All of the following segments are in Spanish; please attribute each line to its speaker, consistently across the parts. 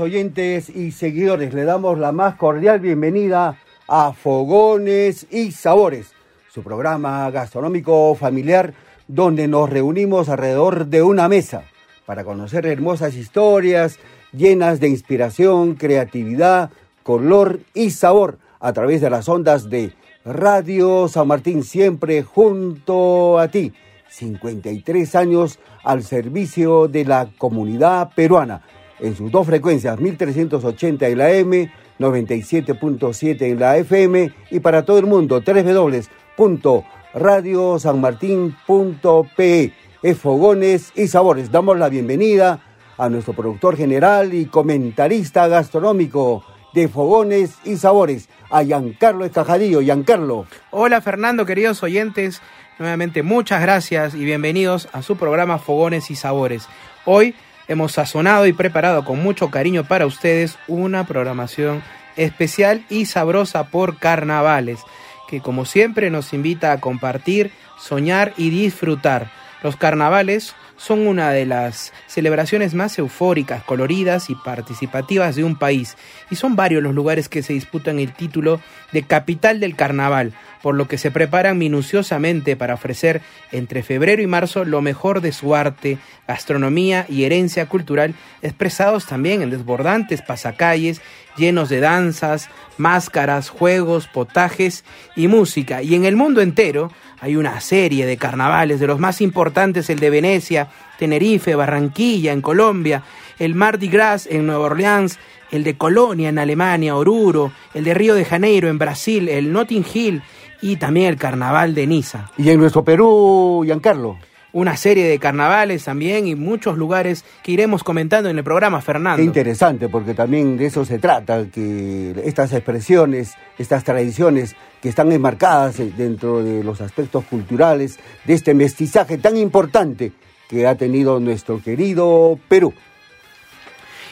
Speaker 1: Oyentes y seguidores, le damos la más cordial bienvenida a Fogones y Sabores, su programa gastronómico familiar donde nos reunimos alrededor de una mesa para conocer hermosas historias llenas de inspiración, creatividad, color y sabor a través de las ondas de Radio San Martín, siempre junto a ti. 53 años al servicio de la comunidad peruana en sus dos frecuencias, 1380 en la M, 97.7 en la FM y para todo el mundo, www.radiosanmartin.pe. Es Fogones y Sabores. Damos la bienvenida a nuestro productor general y comentarista gastronómico de Fogones y Sabores, a Giancarlo Escajadillo. Giancarlo.
Speaker 2: Hola Fernando, queridos oyentes. Nuevamente muchas gracias y bienvenidos a su programa Fogones y Sabores. Hoy hemos sazonado y preparado con mucho cariño para ustedes una programación especial y sabrosa por carnavales, que como siempre nos invita a compartir, soñar y disfrutar. Los carnavales son una de las celebraciones más eufóricas, coloridas y participativas de un país, y son varios los lugares que se disputan el título de capital del carnaval, por lo que se preparan minuciosamente para ofrecer entre febrero y marzo lo mejor de su arte, gastronomía y herencia cultural, expresados también en desbordantes pasacalles llenos de danzas, máscaras, juegos, potajes y música. Y en el mundo entero hay una serie de carnavales, de los más importantes el de Venecia, Tenerife, Barranquilla en Colombia, el Mardi Gras en Nueva Orleans, el de Colonia en Alemania, Oruro, el de Río de Janeiro en Brasil, el Notting Hill y también el carnaval de Niza.
Speaker 1: Y en nuestro Perú, Giancarlo.
Speaker 2: Una serie de carnavales también y muchos lugares que iremos comentando en el programa, Fernando.
Speaker 1: Qué interesante, porque también de eso se trata, que estas expresiones, estas tradiciones que están enmarcadas dentro de los aspectos culturales de este mestizaje tan importante que ha tenido nuestro querido Perú.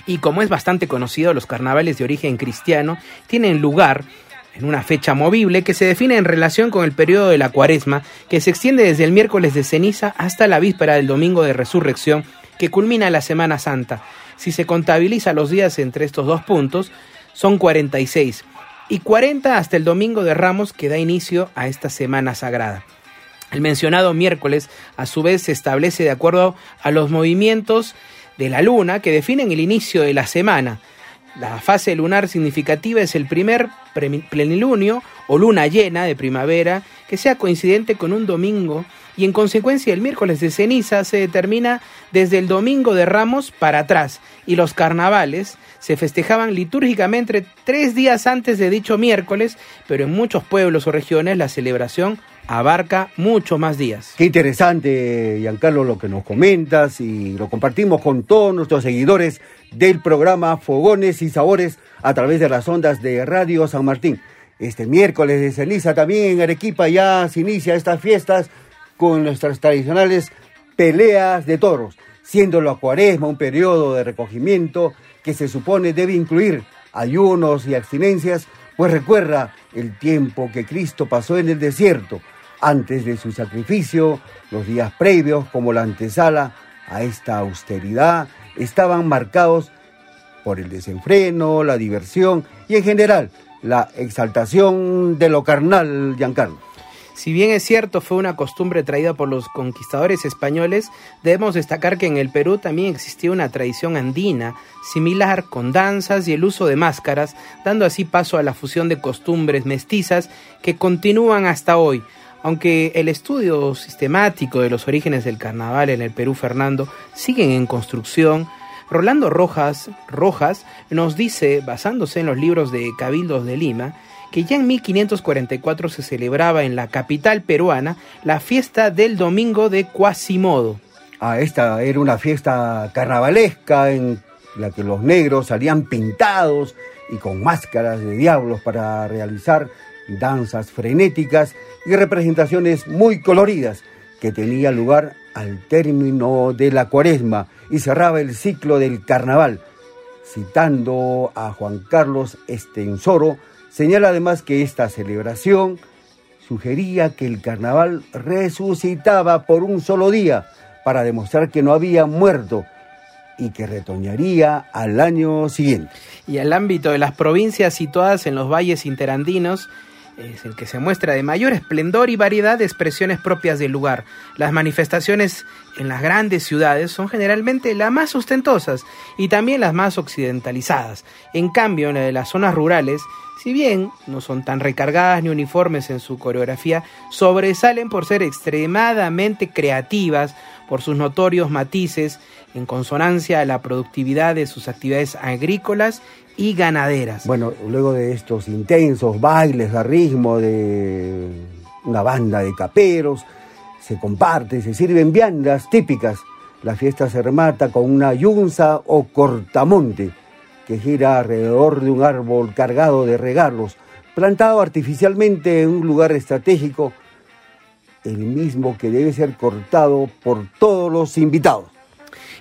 Speaker 2: Y como es bastante conocido, los carnavales de origen cristiano tienen lugar en una fecha movible que se define en relación con el periodo de la cuaresma, que se extiende desde el miércoles de ceniza hasta la víspera del domingo de resurrección, que culmina la Semana Santa. Si se contabiliza los días entre estos dos puntos, son 46, y 40 hasta el domingo de Ramos que da inicio a esta Semana Sagrada. El mencionado miércoles, a su vez, se establece de acuerdo a los movimientos de la luna que definen el inicio de la semana. La fase lunar significativa es el primer plenilunio o luna llena de primavera que sea coincidente con un domingo y en consecuencia el miércoles de ceniza se determina desde el domingo de Ramos para atrás y los carnavales se festejaban litúrgicamente tres días antes de dicho miércoles, pero en muchos pueblos o regiones la celebración abarca mucho más días.
Speaker 1: Qué interesante, Giancarlo, lo que nos comentas y lo compartimos con todos nuestros seguidores del programa Fogones y Sabores a través de las ondas de Radio San Martín. Este miércoles de ceniza también en Arequipa ya se inicia estas fiestas con nuestras tradicionales peleas de toros, siendo la cuaresma un periodo de recogimiento que se supone debe incluir ayunos y abstinencias, pues recuerda el tiempo que Cristo pasó en el desierto antes de su sacrificio, los días previos como la antesala a esta austeridad estaban marcados por el desenfreno, la diversión y en general la exaltación de lo carnal, Giancarlo.
Speaker 2: Si bien es cierto, fue una costumbre traída por los conquistadores españoles, debemos destacar que en el Perú también existía una tradición andina similar con danzas y el uso de máscaras, dando así paso a la fusión de costumbres mestizas que continúan hasta hoy. Aunque el estudio sistemático de los orígenes del carnaval en el Perú, Fernando, siguen en construcción, Rolando Rojas, Rojas nos dice, basándose en los libros de Cabildos de Lima, que ya en 1544 se celebraba en la capital peruana la fiesta del Domingo de Quasimodo.
Speaker 1: Ah, esta era una fiesta carnavalesca en la que los negros salían pintados y con máscaras de diablos para realizar danzas frenéticas y representaciones muy coloridas que tenía lugar al término de la cuaresma y cerraba el ciclo del carnaval. Citando a Juan Carlos Estensoro, Señala además que esta celebración sugería que el carnaval resucitaba por un solo día para demostrar que no había muerto y que retoñaría al año siguiente.
Speaker 2: Y el ámbito de las provincias situadas en los valles interandinos es el que se muestra de mayor esplendor y variedad de expresiones propias del lugar. Las manifestaciones en las grandes ciudades son generalmente las más ostentosas y también las más occidentalizadas. En cambio, en las zonas rurales si bien no son tan recargadas ni uniformes en su coreografía, sobresalen por ser extremadamente creativas, por sus notorios matices en consonancia a la productividad de sus actividades agrícolas y ganaderas.
Speaker 1: Bueno, luego de estos intensos bailes a ritmo de una banda de caperos, se comparte, se sirven viandas típicas. La fiesta se remata con una yunza o cortamonte que gira alrededor de un árbol cargado de regalos, plantado artificialmente en un lugar estratégico, el mismo que debe ser cortado por todos los invitados.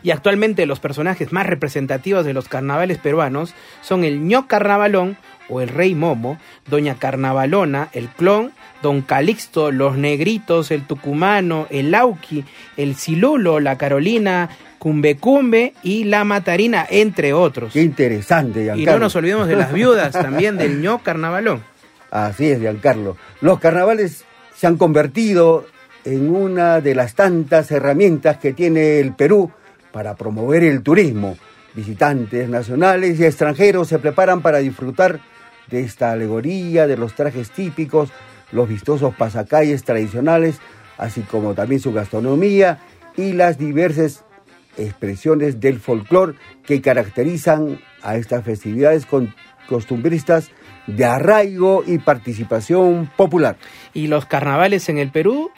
Speaker 2: Y actualmente los personajes más representativos de los carnavales peruanos son el ño carnavalón o el rey Momo, doña Carnavalona, el clon, don Calixto, los negritos, el tucumano, el lauqui, el silulo, la carolina, Cumbe Cumbe y La Matarina, entre otros.
Speaker 1: Qué interesante,
Speaker 2: Giancarlo. Y no nos olvidemos de las viudas también del ño carnavalón.
Speaker 1: Así es, Giancarlo. Los carnavales se han convertido en una de las tantas herramientas que tiene el Perú para promover el turismo. Visitantes nacionales y extranjeros se preparan para disfrutar de esta alegoría, de los trajes típicos, los vistosos pasacalles tradicionales, así como también su gastronomía y las diversas expresiones del folclore que caracterizan a estas festividades costumbristas de arraigo y participación popular.
Speaker 2: Y los carnavales en el Perú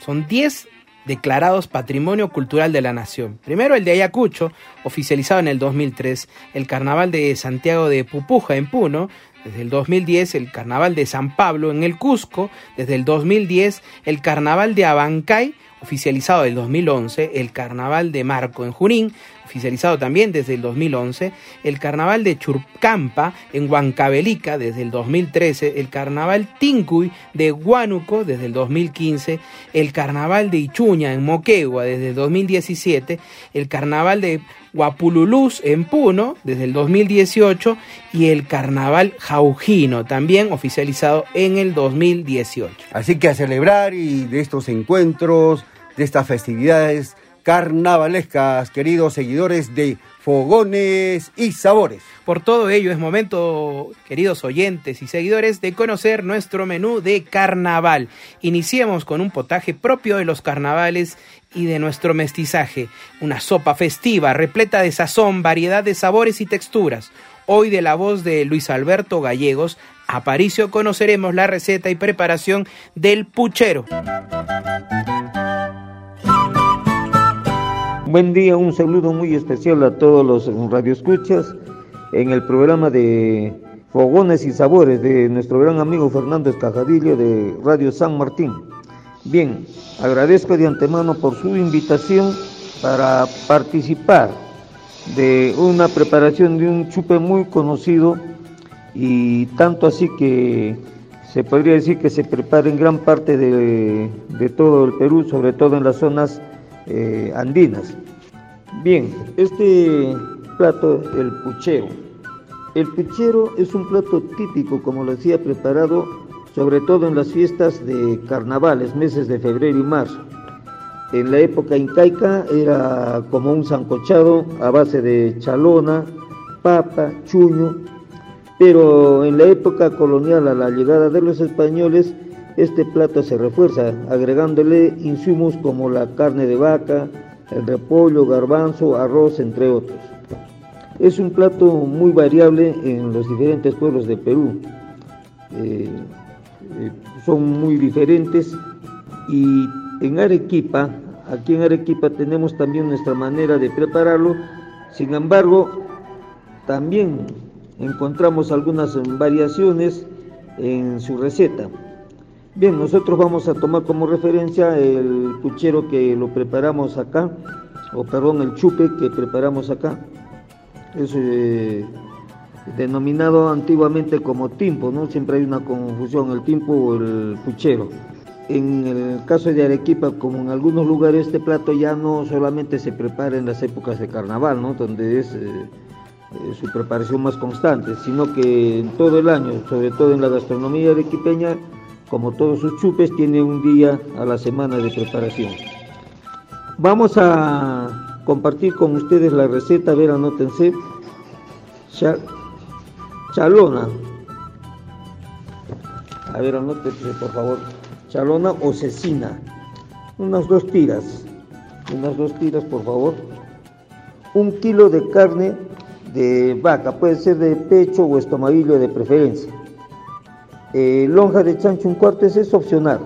Speaker 2: son 10 declarados Patrimonio Cultural de la Nación. Primero el de Ayacucho, oficializado en el 2003, el Carnaval de Santiago de Pupuja en Puno, desde el 2010 el Carnaval de San Pablo en el Cusco, desde el 2010 el Carnaval de Abancay oficializado el 2011, el Carnaval de Marco en Junín, oficializado también desde el 2011, el Carnaval de Churcampa en Huancavelica desde el 2013, el Carnaval Tincuy de Huánuco desde el 2015, el Carnaval de Ichuña en Moquegua desde el 2017, el Carnaval de Guapululús en Puno desde el 2018 y el Carnaval Jaujino también oficializado en el 2018.
Speaker 1: Así que a celebrar y de estos encuentros de estas festividades carnavalescas, queridos seguidores de Fogones y Sabores.
Speaker 2: Por todo ello es momento, queridos oyentes y seguidores, de conocer nuestro menú de carnaval. Iniciemos con un potaje propio de los carnavales y de nuestro mestizaje, una sopa festiva repleta de sazón, variedad de sabores y texturas. Hoy de la voz de Luis Alberto Gallegos, Aparicio conoceremos la receta y preparación del puchero.
Speaker 3: Buen día, un saludo muy especial a todos los radioescuchas en el programa de Fogones y Sabores de nuestro gran amigo Fernando Escajadillo de Radio San Martín. Bien, agradezco de antemano por su invitación para participar de una preparación de un chupe muy conocido y tanto así que se podría decir que se prepara en gran parte de, todo el Perú, sobre todo en las zonas eh, andinas. Bien, este plato, el puchero. El puchero es un plato típico, como lo decía, preparado sobre todo en las fiestas de carnavales, meses de febrero y marzo. En la época incaica era como un sancochado a base de chalona, papa, chuño, pero en la época colonial, a la llegada de los españoles, este plato se refuerza, agregándole insumos como la carne de vaca, repollo, garbanzo, arroz, entre otros. Es un plato muy variable en los diferentes pueblos de Perú. Eh, eh, son muy diferentes y en Arequipa, aquí en Arequipa tenemos también nuestra manera de prepararlo, sin embargo, también encontramos algunas variaciones en su receta. Bien, nosotros vamos a tomar como referencia el puchero que lo preparamos acá, o perdón, el chupe que preparamos acá. Es eh, denominado antiguamente como timpo, ¿no? Siempre hay una confusión, el timpo o el puchero. En el caso de Arequipa, como en algunos lugares, este plato ya no solamente se prepara en las épocas de carnaval, ¿no? Donde es... Eh, eh, su preparación más constante, sino que en todo el año, sobre todo en la gastronomía arequipeña, como todos sus chupes, tiene un día a la semana de preparación. Vamos a compartir con ustedes la receta, a ver, anótense. Chalona. A ver, anótense por favor. Chalona o cecina. Unas dos tiras. Unas dos tiras, por favor. Un kilo de carne de vaca, puede ser de pecho o estomaguillo de preferencia. Eh, lonja de chancho un cuarto es opcional,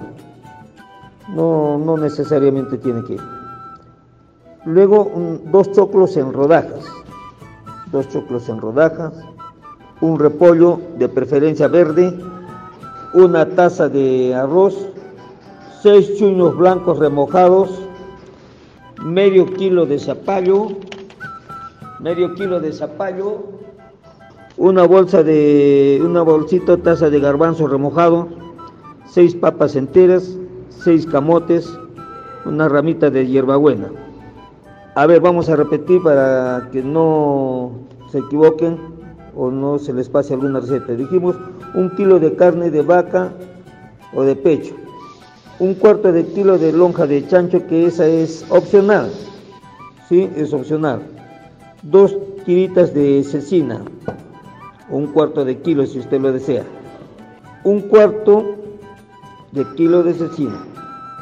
Speaker 3: no, no necesariamente tiene que ir. Luego dos choclos en rodajas, dos choclos en rodajas, un repollo de preferencia verde, una taza de arroz, seis chuños blancos remojados, medio kilo de zapallo, medio kilo de zapallo, una bolsa de, una bolsita, taza de garbanzo remojado, seis papas enteras, seis camotes, una ramita de hierbabuena. A ver, vamos a repetir para que no se equivoquen o no se les pase alguna receta. Dijimos un kilo de carne de vaca o de pecho, un cuarto de kilo de lonja de chancho, que esa es opcional, ¿sí? Es opcional dos tiritas de cecina, un cuarto de kilo si usted lo desea, un cuarto de kilo de cecina,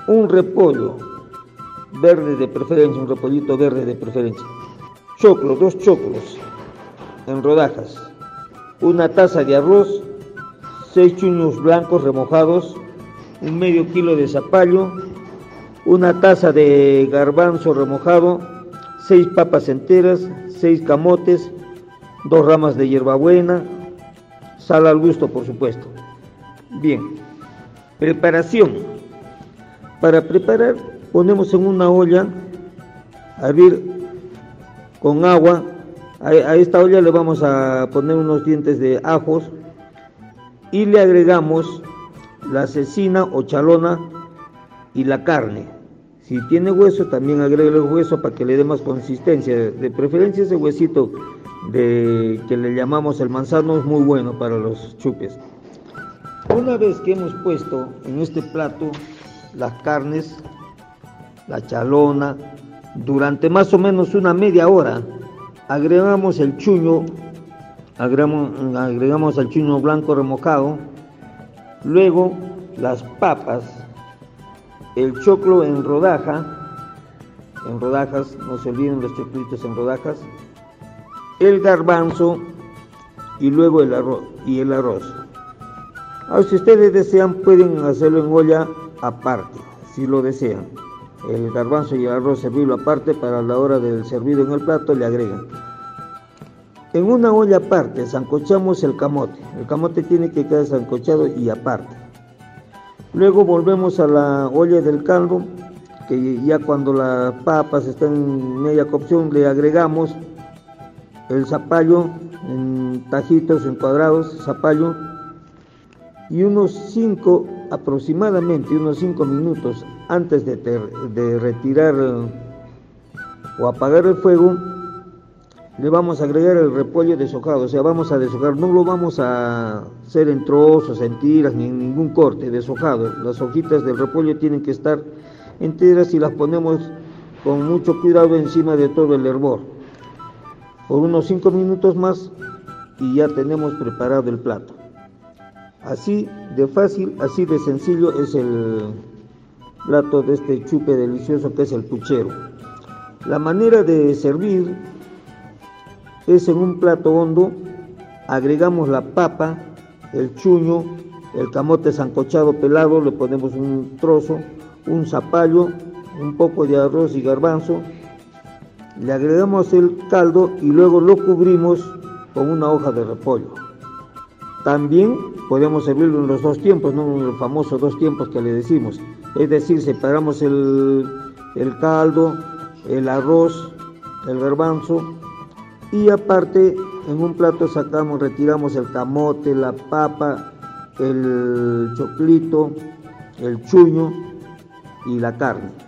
Speaker 3: un repollo verde de preferencia, un repollito verde de preferencia, choclo, dos choclos en rodajas, una taza de arroz, seis chuños blancos remojados, un medio kilo de zapallo, una taza de garbanzo remojado, seis papas enteras, seis camotes, dos ramas de hierbabuena, sal al gusto, por supuesto. Bien, preparación. Para preparar, ponemos en una olla a hervir con agua. A, esta olla le vamos a poner unos dientes de ajos y le agregamos la cecina o chalona y la carne. Si tiene hueso, también agregue el hueso para que le dé más consistencia. De preferencia ese huesito de, que le llamamos el manzano es muy bueno para los chupes. Una vez que hemos puesto en este plato las carnes, la chalona, durante más o menos una media hora, agregamos el chuño, agregamos, agregamos el chuño blanco remojado, luego las papas, el choclo en rodaja, en rodajas, no se olviden los choclitos en rodajas, el garbanzo y luego el arroz y el arroz. Ahora, si ustedes desean pueden hacerlo en olla aparte, si lo desean. El garbanzo y el arroz servirlo aparte para la hora del servido en el plato le agregan. En una olla aparte sancochamos el camote. El camote tiene que quedar sancochado y aparte. Luego volvemos a la olla del caldo, que ya cuando las papas están en media cocción le agregamos el zapallo en tajitos, en cuadrados, zapallo, y unos 5, aproximadamente unos 5 minutos antes de, retirar o apagar el fuego, le vamos a agregar el repollo deshojado, o sea, vamos a deshojar, no lo vamos a hacer en trozos, en tiras, ni en ningún corte, deshojado. Las hojitas del repollo tienen que estar enteras y las ponemos con mucho cuidado encima de todo el hervor. Por unos 5 minutos más y ya tenemos preparado el plato. Así de fácil, así de sencillo es el plato de este chupe delicioso que es el puchero. La manera de servir es en un plato hondo, agregamos la papa, el chuño, el camote sancochado pelado, le ponemos un trozo, un zapallo, un poco de arroz y garbanzo, le agregamos el caldo y luego lo cubrimos con una hoja de repollo. También podemos servirlo en los dos tiempos, en los famosos dos tiempos que le decimos. Es decir, separamos el, el caldo, el arroz, el garbanzo y aparte en un plato sacamos, retiramos el camote, la papa, el choclito, el chuño y la carne.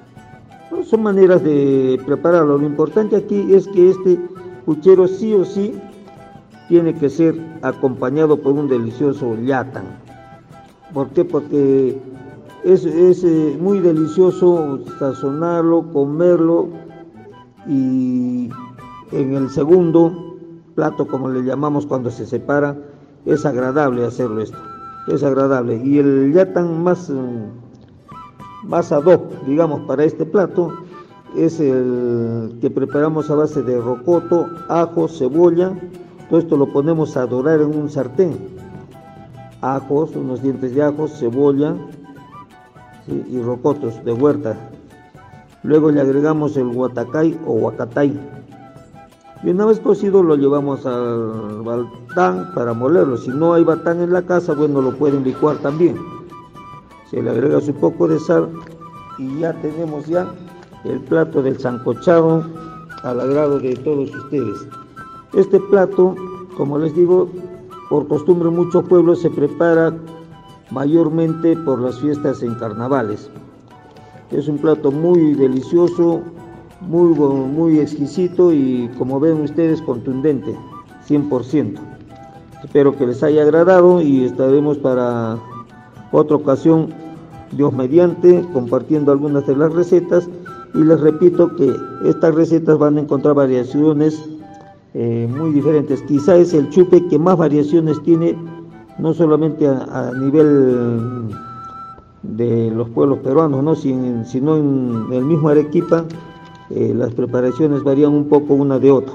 Speaker 3: Son maneras de prepararlo. Lo importante aquí es que este puchero sí o sí tiene que ser acompañado por un delicioso yatan. ¿Por qué? Porque es, es eh, muy delicioso sazonarlo, comerlo y en el segundo plato, como le llamamos cuando se separa, es agradable hacerlo esto, es agradable. Y el yatan más, mm, más ad digamos, para este plato es el que preparamos a base de rocoto, ajo, cebolla. Todo esto lo ponemos a dorar en un sartén. Ajos, unos dientes de ajo, cebolla y rocotos de huerta. Luego le agregamos el guatacay o huacatay y una vez cocido lo llevamos al batán para molerlo. Si no hay batán en la casa, bueno, lo pueden licuar también. Se le agrega un poco de sal y ya tenemos ya el plato del sancochado al agrado de todos ustedes. Este plato, como les digo, por costumbre en muchos pueblos se prepara mayormente por las fiestas en carnavales. Es un plato muy delicioso, muy, muy exquisito y como ven ustedes contundente, 100%. Espero que les haya agradado y estaremos para otra ocasión, Dios mediante, compartiendo algunas de las recetas y les repito que estas recetas van a encontrar variaciones eh, muy diferentes. Quizá es el chupe que más variaciones tiene, no solamente a, nivel de los pueblos peruanos, ¿no? sino en el mismo Arequipa eh, las preparaciones varían un poco una de otra.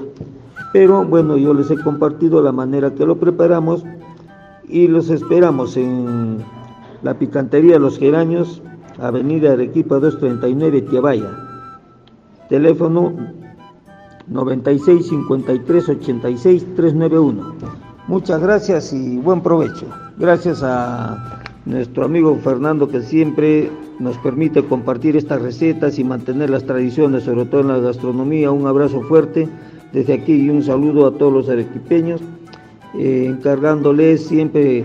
Speaker 3: Pero bueno, yo les he compartido la manera que lo preparamos y los esperamos en la picantería Los Geraños, Avenida Arequipa 239, Tiabaya. Teléfono 96 53 86 391. Muchas gracias y buen provecho. Gracias a nuestro amigo Fernando que siempre nos permite compartir estas recetas y mantener las tradiciones, sobre todo en la gastronomía. Un abrazo fuerte desde aquí y un saludo a todos los arequipeños, eh, encargándoles siempre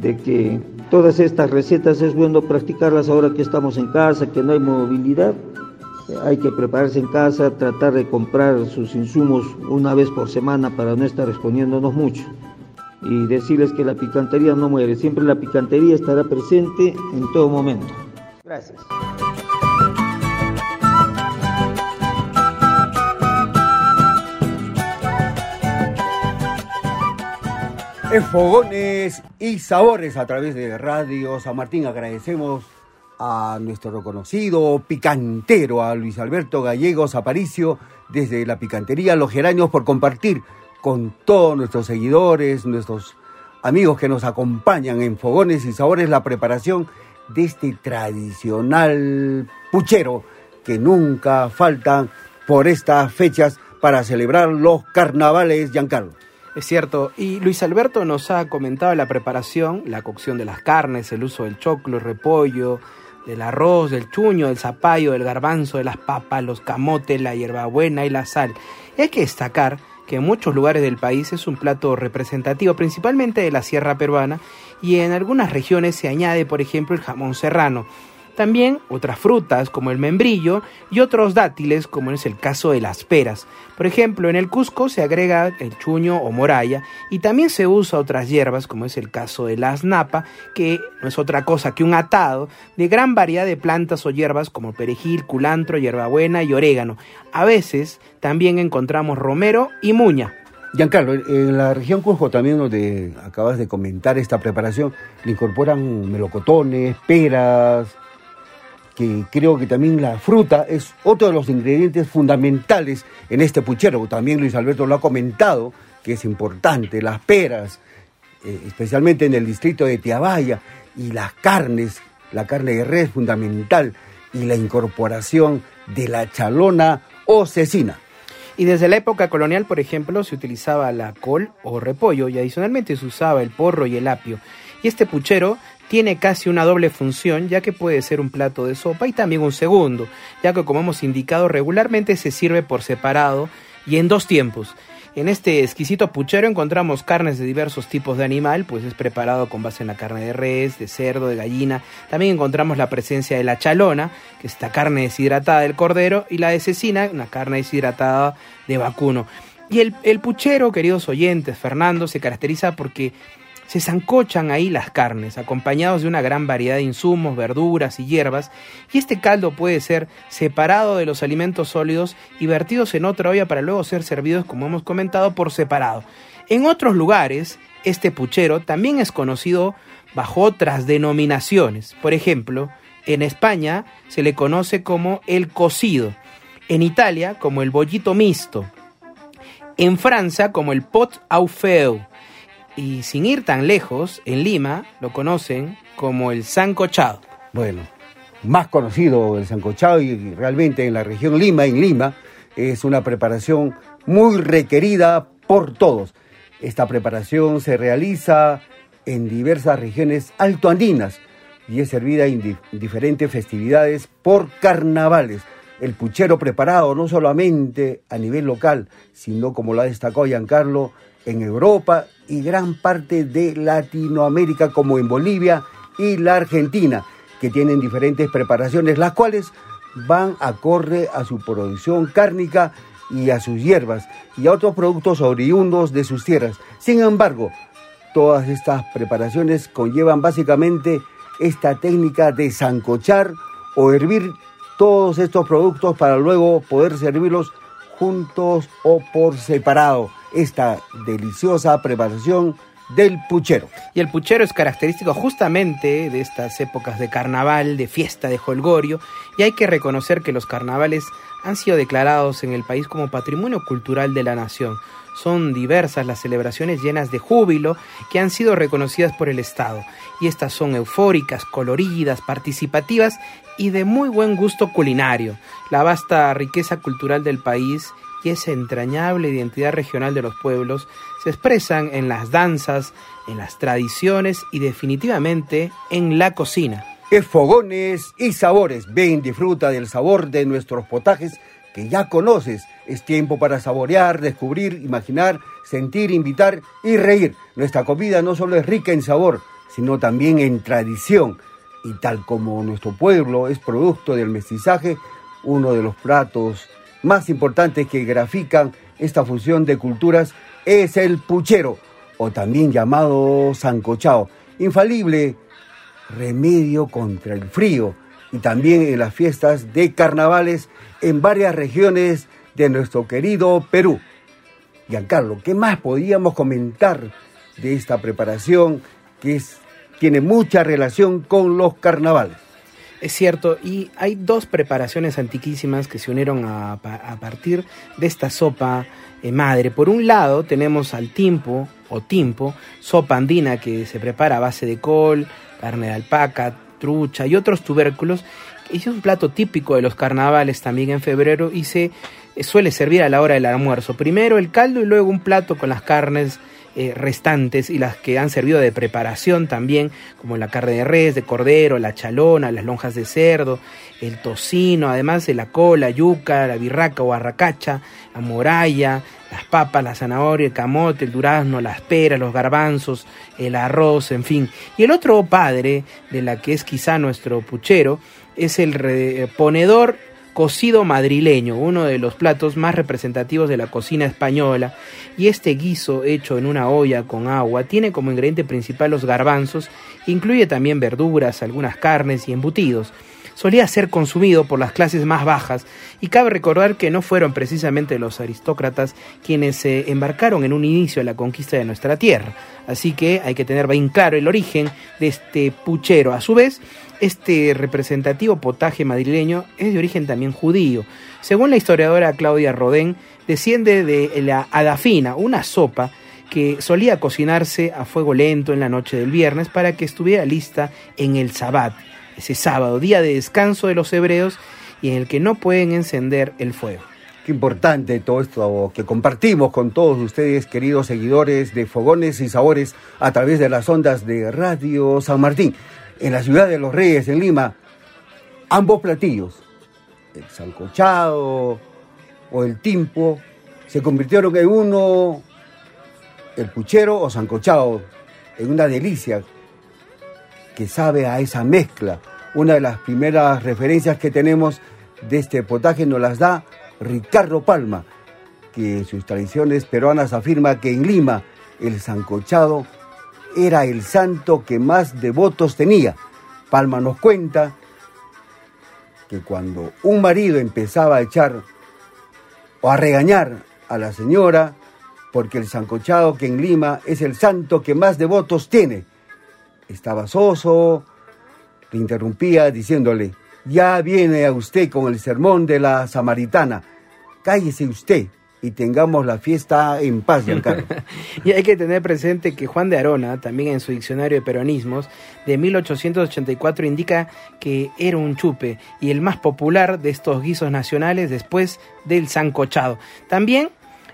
Speaker 3: de que todas estas recetas es bueno practicarlas ahora que estamos en casa, que no hay movilidad. Hay que prepararse en casa, tratar de comprar sus insumos una vez por semana para no estar exponiéndonos mucho y decirles que la picantería no muere, siempre la picantería estará presente en todo momento. Gracias.
Speaker 1: En Fogones y Sabores a través de Radio San Martín agradecemos a nuestro reconocido picantero, a Luis Alberto Gallegos Aparicio, desde la picantería Los Geranios, por compartir con todos nuestros seguidores, nuestros amigos que nos acompañan en Fogones y Sabores la preparación de este tradicional puchero que nunca faltan por estas fechas para celebrar los carnavales, Giancarlo.
Speaker 2: Es cierto, y Luis Alberto nos ha comentado la preparación, la cocción de las carnes, el uso del choclo, el repollo, del arroz, del chuño, del zapallo, del garbanzo, de las papas, los camotes, la hierbabuena y la sal. hay que destacar que en muchos lugares del país es un plato representativo, principalmente de la sierra peruana, y en algunas regiones se añade, por ejemplo, el jamón serrano. También otras frutas como el membrillo y otros dátiles como es el caso de las peras. Por ejemplo, en el Cusco se agrega el chuño o moraya y también se usa otras hierbas como es el caso de la napa, que no es otra cosa que un atado de gran variedad de plantas o hierbas como perejil, culantro, hierbabuena y orégano. A veces también encontramos romero y muña.
Speaker 1: Giancarlo, en la región Cusco también donde acabas de comentar esta preparación, le incorporan melocotones, peras, que creo que también la fruta es otro de los ingredientes fundamentales en este puchero. También Luis Alberto lo ha comentado, que es importante, las peras, eh, especialmente en el distrito de Tiabaya, y las carnes, la carne de res fundamental, y la incorporación de la chalona o cecina.
Speaker 2: Y desde la época colonial, por ejemplo, se utilizaba la col o repollo y adicionalmente se usaba el porro y el apio. Y este puchero tiene casi una doble función, ya que puede ser un plato de sopa y también un segundo, ya que como hemos indicado regularmente se sirve por separado y en dos tiempos. En este exquisito puchero encontramos carnes de diversos tipos de animal, pues es preparado con base en la carne de res, de cerdo, de gallina. También encontramos la presencia de la chalona, que es esta carne deshidratada del cordero, y la de cecina, una carne deshidratada de vacuno. Y el, el puchero, queridos oyentes, Fernando, se caracteriza porque se zancochan ahí las carnes, acompañados de una gran variedad de insumos, verduras y hierbas, y este caldo puede ser separado de los alimentos sólidos y vertidos en otra olla para luego ser servidos, como hemos comentado, por separado. En otros lugares, este puchero también es conocido bajo otras denominaciones. Por ejemplo, en España se le conoce como el cocido, en Italia como el bollito mixto, en Francia como el pot au feu, y sin ir tan lejos, en Lima lo conocen como el sancochado.
Speaker 1: Bueno, más conocido el sancochado y realmente en la región Lima, en Lima, es una preparación muy requerida por todos. Esta preparación se realiza en diversas regiones altoandinas y es servida en diferentes festividades por carnavales. El puchero preparado no solamente a nivel local, sino como lo ha destacado Giancarlo, en Europa y gran parte de Latinoamérica como en Bolivia y la Argentina, que tienen diferentes preparaciones, las cuales van acorde a su producción cárnica y a sus hierbas y a otros productos oriundos de sus tierras. Sin embargo, todas estas preparaciones conllevan básicamente esta técnica de zancochar o hervir todos estos productos para luego poder servirlos juntos o por separado esta deliciosa preparación del puchero.
Speaker 2: Y el puchero es característico justamente de estas épocas de carnaval, de fiesta, de holgorio, y hay que reconocer que los carnavales han sido declarados en el país como patrimonio cultural de la nación. Son diversas las celebraciones llenas de júbilo que han sido reconocidas por el Estado, y estas son eufóricas, coloridas, participativas y de muy buen gusto culinario. La vasta riqueza cultural del país y esa entrañable identidad regional de los pueblos se expresan en las danzas, en las tradiciones y definitivamente en la cocina.
Speaker 1: Es fogones y sabores. Ven, disfruta del sabor de nuestros potajes que ya conoces. Es tiempo para saborear, descubrir, imaginar, sentir, invitar y reír. Nuestra comida no solo es rica en sabor, sino también en tradición. Y tal como nuestro pueblo es producto del mestizaje, uno de los platos más importantes que grafican esta fusión de culturas es el puchero, o también llamado sancochao, infalible remedio contra el frío y también en las fiestas de carnavales en varias regiones de nuestro querido Perú. Giancarlo, ¿qué más podíamos comentar de esta preparación que tiene mucha relación con los carnavales?
Speaker 2: Es cierto, y hay dos preparaciones antiquísimas que se unieron a, partir de esta sopa eh, madre. Por un lado tenemos al timpo o timpo, sopa andina que se prepara a base de col, carne de alpaca, trucha y otros tubérculos. Es un plato típico de los carnavales también en febrero y se eh, suele servir a la hora del almuerzo. Primero el caldo y luego un plato con las carnes eh, restantes y las que han servido de preparación también, como la carne de res, de cordero, la chalona, las lonjas de cerdo, el tocino, además de la cola, yuca, la birraca o arracacha, la moralla, las papas, la zanahoria, el camote, el durazno, las peras, los garbanzos, el arroz, en fin. Y el otro padre, de la que es quizá nuestro puchero, es el reponedor cocido madrileño, uno de los platos más representativos de la cocina española, y este guiso hecho en una olla con agua tiene como ingrediente principal los garbanzos, incluye también verduras, algunas carnes y embutidos. Solía ser consumido por las clases más bajas y cabe recordar que no fueron precisamente los aristócratas quienes se embarcaron en un inicio a la conquista de nuestra tierra. Así que hay que tener bien claro el origen de este puchero. A su vez, este representativo potaje madrileño es de origen también judío. Según la historiadora Claudia Rodén, desciende de la adafina, una sopa que solía cocinarse a fuego lento en la noche del viernes para que estuviera lista en el sabbat, ese sábado, día de descanso de los hebreos y en el que no pueden encender el fuego.
Speaker 1: Qué importante todo esto que compartimos con todos ustedes, queridos seguidores de Fogones y Sabores, a través de las ondas de Radio San Martín en la ciudad de los Reyes, en Lima, ambos platillos, el sancochado o el timpo, se convirtieron en uno, el puchero o sancochado, en una delicia que sabe a esa mezcla. Una de las primeras referencias que tenemos de este potaje nos las da Ricardo Palma, que en sus tradiciones peruanas afirma que en Lima el sancochado era el santo que más devotos tenía. Palma nos cuenta que cuando un marido empezaba a echar o a regañar a la señora, porque el sancochado que en Lima es el santo que más devotos tiene, estaba soso, le interrumpía diciéndole, ya viene a usted con el sermón de la samaritana, cállese usted, y tengamos la fiesta en paz, Giancarlo.
Speaker 2: y hay que tener presente que Juan de Arona, también en su diccionario de peronismos, de 1884 indica que era un chupe y el más popular de estos guisos nacionales después del sancochado. También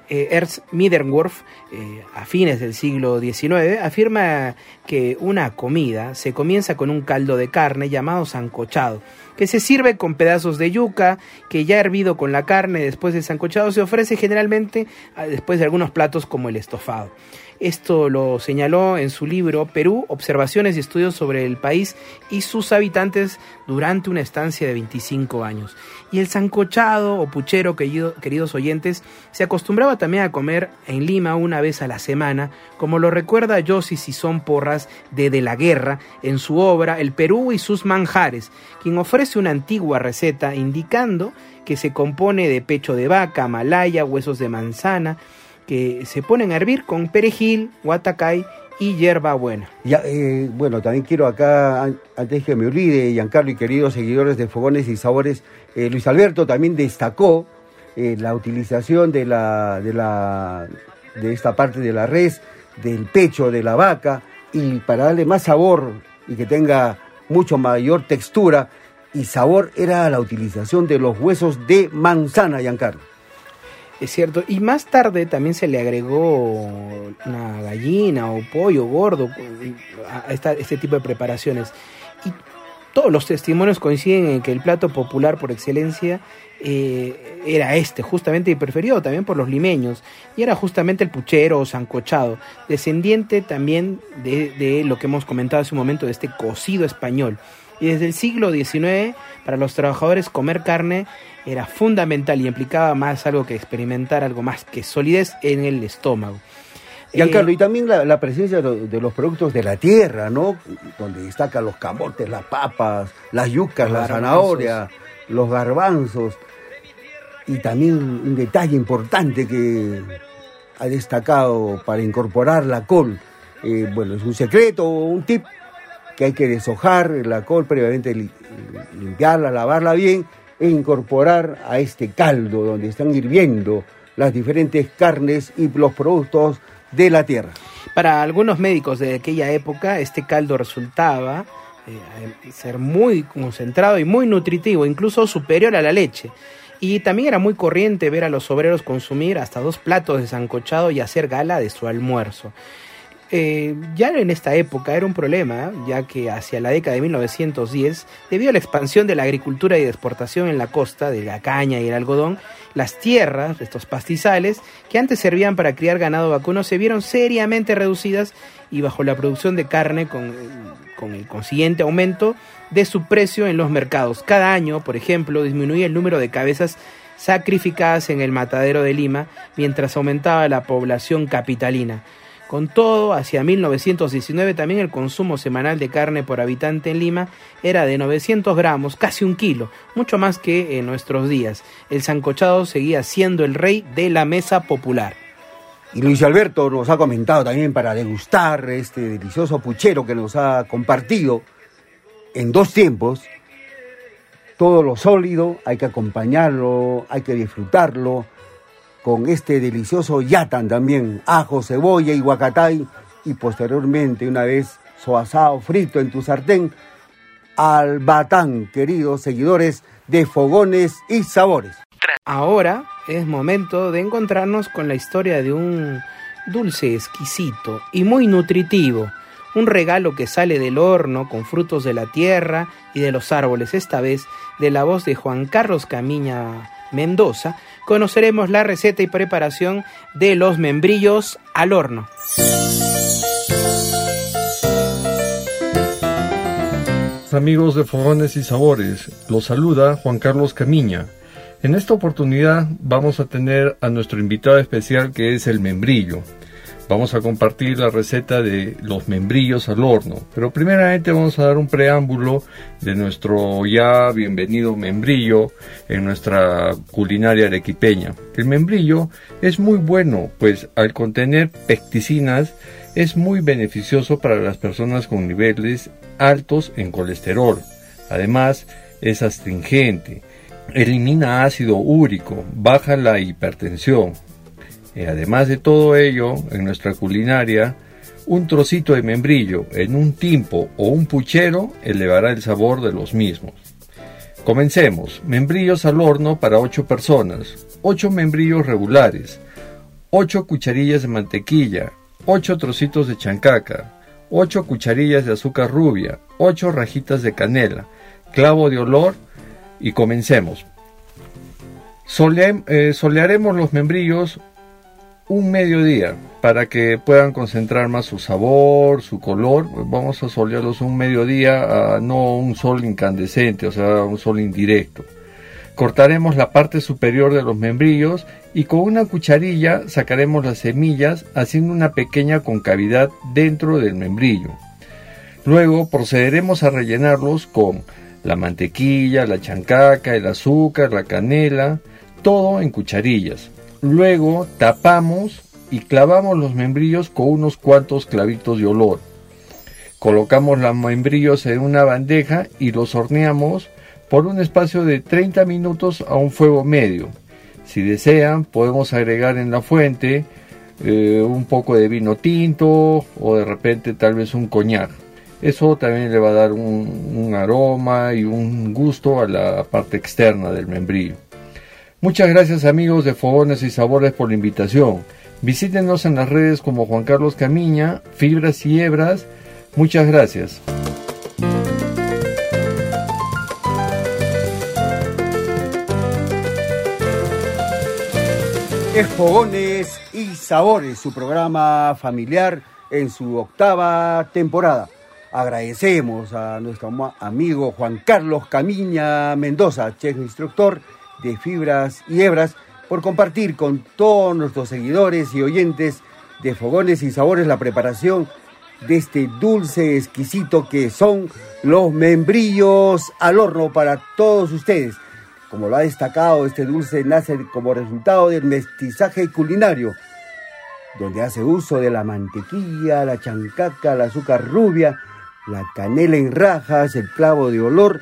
Speaker 2: eh, Ernst Middendorf, eh, a fines del siglo XIX, afirma que una comida se comienza con un caldo de carne llamado sancochado que se sirve con pedazos de yuca, que ya hervido con la carne después del sancochado se ofrece generalmente ah, después de algunos platos como el estofado. Esto lo señaló en su libro Perú, Observaciones y Estudios sobre el país y sus habitantes durante una estancia de 25 años. Y el sancochado o puchero, queridos oyentes, se acostumbraba también a comer en Lima una vez a la semana, como lo recuerda Yossi Sison Porras de De la Guerra en su obra El Perú y sus manjares, quien ofrece una antigua receta indicando que se compone de pecho de vaca, malaya, huesos de manzana, que se ponen a hervir con perejil, guatacay y hierba buena.
Speaker 1: Ya, eh, bueno, también quiero acá, antes que me olvide, Giancarlo y queridos seguidores de Fogones y Sabores, eh, Luis Alberto también destacó eh, la utilización de, la, de, la, de esta parte de la res, del pecho de la vaca, y para darle más sabor y que tenga mucho mayor textura y sabor era la utilización de los huesos de manzana, Giancarlo.
Speaker 2: Es cierto. Y más tarde también se le agregó una gallina o pollo gordo a este tipo de preparaciones. Y todos los testimonios coinciden en que el plato popular por excelencia eh, era este, justamente y preferido también por los limeños, y era justamente el puchero o sancochado, descendiente también de, de lo que hemos comentado hace un momento, de este cocido español. Y desde el siglo XIX, para los trabajadores comer carne era fundamental y implicaba más algo que experimentar algo más que solidez en el estómago.
Speaker 1: Y, eh, y también la, presencia de los productos de la tierra, ¿no? Donde destacan los camotes, las papas, las yucas, la zanahoria, los garbanzos. Y también un detalle importante que ha destacado para incorporar la col. Eh, bueno, es un secreto, un tip que hay que deshojar la col previamente, limpiarla, lavarla bien e incorporar a este caldo donde están hirviendo las diferentes carnes y los productos de la tierra.
Speaker 2: Para algunos médicos de aquella época, este caldo resultaba eh, ser muy concentrado y muy nutritivo, incluso superior a la leche. Y también era muy corriente ver a los obreros consumir hasta dos platos de sancochado y hacer gala de su almuerzo. Eh, ya en esta época era un problema, ya que hacia la década de 1910, debido a la expansión de la agricultura y de exportación en la costa, de la caña y el algodón, las tierras, estos pastizales, que antes servían para criar ganado vacuno, se vieron seriamente reducidas y bajo la producción de carne con, con el consiguiente aumento de su precio en los mercados. Cada año, por ejemplo, disminuía el número de cabezas sacrificadas en el matadero de Lima mientras aumentaba la población capitalina. Con todo, hacia 1919 también el consumo semanal de carne por habitante en Lima era de 900 gramos, casi un kilo, mucho más que en nuestros días. El sancochado seguía siendo el rey de la mesa popular.
Speaker 1: Y Luis Alberto nos ha comentado también para degustar este delicioso puchero que nos ha compartido en dos tiempos. Todo lo sólido hay que acompañarlo, hay que disfrutarlo con este delicioso yatan también, ajo, cebolla y guacatay y posteriormente una vez soasado frito en tu sartén al batán, queridos seguidores de Fogones y Sabores.
Speaker 2: Ahora es momento de encontrarnos con la historia de un dulce exquisito y muy nutritivo, un regalo que sale del horno con frutos de la tierra y de los árboles, esta vez de la voz de Juan Carlos Camiña Mendoza, conoceremos la receta y preparación de los membrillos al horno.
Speaker 4: Amigos de Fogones y Sabores, los saluda Juan Carlos Camiña. En esta oportunidad vamos a tener a nuestro invitado especial que es el membrillo. Vamos a compartir la receta de los membrillos al horno, pero primeramente vamos a dar un preámbulo de nuestro ya bienvenido membrillo en nuestra culinaria arequipeña. El membrillo es muy bueno, pues al contener pecticinas es muy beneficioso para las personas con niveles altos en colesterol. Además, es astringente, elimina ácido úrico, baja la hipertensión. Y además de todo ello, en nuestra culinaria, un trocito de membrillo en un timpo o un puchero elevará el sabor de los mismos. Comencemos. Membrillos al horno para 8 personas. 8 membrillos regulares. 8 cucharillas de mantequilla. 8 trocitos de chancaca. 8 cucharillas de azúcar rubia. 8 rajitas de canela. Clavo de olor y comencemos. Eh, solearemos los membrillos un mediodía para que puedan concentrar más su sabor, su color. Vamos a solearlos un mediodía, no un sol incandescente, o sea, un sol indirecto. Cortaremos la parte superior de los membrillos y con una cucharilla sacaremos las semillas haciendo una pequeña concavidad dentro del membrillo. Luego procederemos a rellenarlos con la mantequilla, la chancaca, el azúcar, la canela, todo en cucharillas. Luego tapamos y clavamos los membrillos con unos cuantos clavitos de olor. Colocamos los membrillos en una bandeja y los horneamos por un espacio de 30 minutos a un fuego medio. Si desean, podemos agregar en la fuente eh, un poco de vino tinto o de repente tal vez un coñac. Eso también le va a dar un, aroma y un gusto a la parte externa del membrillo. Muchas gracias amigos de Fogones y Sabores por la invitación. Visítenos en las redes como Juan Carlos Camiña, Fibras y Hebras. Muchas gracias.
Speaker 1: Es Fogones y Sabores, su programa familiar en su octava temporada. Agradecemos a nuestro amigo Juan Carlos Camiña Mendoza, chef instructor de Fibras y Hebras, por compartir con todos nuestros seguidores y oyentes de Fogones y Sabores la preparación de este dulce exquisito que son los membrillos al horno para todos ustedes. Como lo ha destacado, este dulce nace como resultado del mestizaje culinario, donde hace uso de la mantequilla, la chancaca, el azúcar rubia, la canela en rajas, el clavo de olor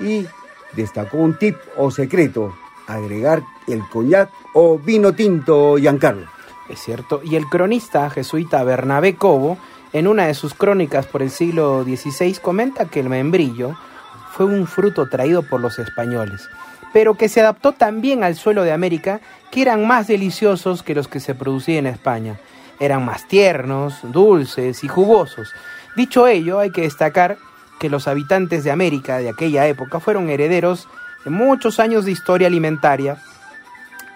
Speaker 1: y destacó un tip o secreto, agregar el coñac o vino tinto, Giancarlo.
Speaker 2: Es cierto, y el cronista jesuita Bernabé Cobo, en una de sus crónicas por el siglo XVI, comenta que el membrillo fue un fruto traído por los españoles, pero que se adaptó también al suelo de América, que eran más deliciosos que los que se producían en España. Eran más tiernos, dulces y jugosos, Dicho ello, hay que destacar que los habitantes de América de aquella época fueron herederos de muchos años de historia alimentaria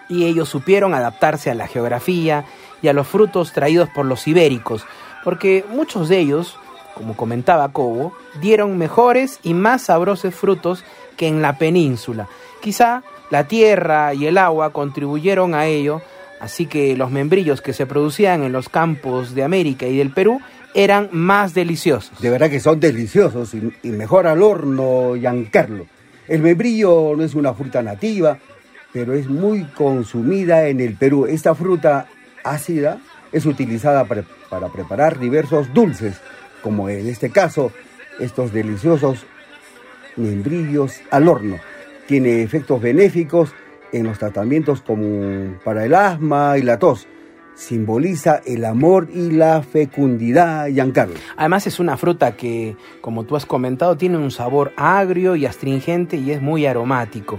Speaker 2: y ellos supieron adaptarse a la geografía y a los frutos traídos por los ibéricos, porque muchos de ellos como comentaba Cobo, dieron mejores y más sabrosos frutos que en la península. Quizá la tierra y el agua contribuyeron a ello, así que los membrillos que se producían en los campos de América y del Perú eran más deliciosos.
Speaker 1: De verdad que son deliciosos y, mejor al horno, Giancarlo. El membrillo no es una fruta nativa, pero es muy consumida en el Perú. Esta fruta ácida es utilizada para, para preparar diversos dulces, como en este caso estos deliciosos membrillos al horno. Tiene efectos benéficos en los tratamientos como para el asma y la tos. Simboliza el amor y la fecundidad, Giancarlo.
Speaker 2: Además es una fruta que, como tú has comentado, tiene un sabor agrio y astringente y es muy aromático.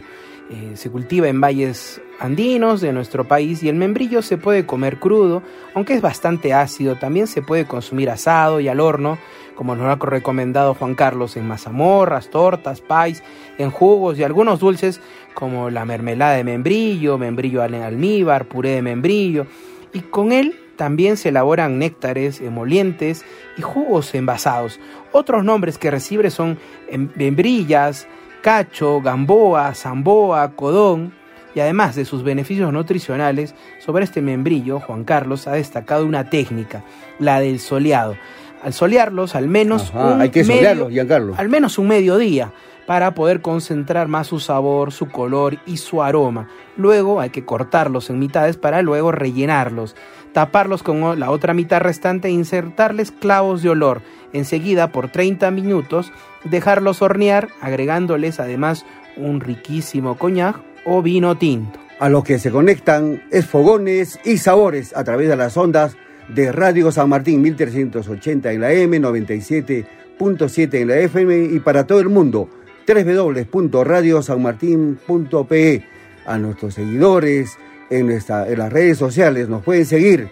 Speaker 2: Eh, se cultiva en valles andinos de nuestro país y el membrillo se puede comer crudo, aunque es bastante ácido, también se puede consumir asado y al horno, como nos ha recomendado Juan Carlos, en mazamorras, tortas, pais, en jugos y algunos dulces como la mermelada de membrillo, membrillo en almíbar, puré de membrillo, y con él también se elaboran néctares, emolientes y jugos envasados. Otros nombres que recibe son em, membrillas, cacho, gamboa, zamboa, codón, y además de sus beneficios nutricionales, sobre este membrillo, Juan Carlos ha destacado una técnica, la del soleado. Al solearlos, al menos
Speaker 1: Ajá,
Speaker 2: un
Speaker 1: hay que
Speaker 2: medio-
Speaker 1: solearlos,
Speaker 2: al menos un mediodía para poder concentrar más su sabor, su color y su aroma. Luego hay que cortarlos en mitades para luego rellenarlos, taparlos con la otra mitad restante e insertarles clavos de olor. Enseguida, por 30 minutos, dejarlos hornear, agregándoles además un riquísimo coñac o vino tinto.
Speaker 1: A los que se conectan es Fogones y Sabores a través de las ondas de Radio San Martín 1380 en la M, 97.7 en la FM y para todo el mundo www.radiosanmartin.pe. A nuestros seguidores en, en las redes sociales nos pueden seguir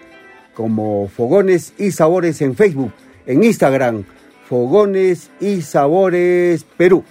Speaker 1: como Fogones y Sabores en Facebook, en Instagram, Fogones y Sabores Perú.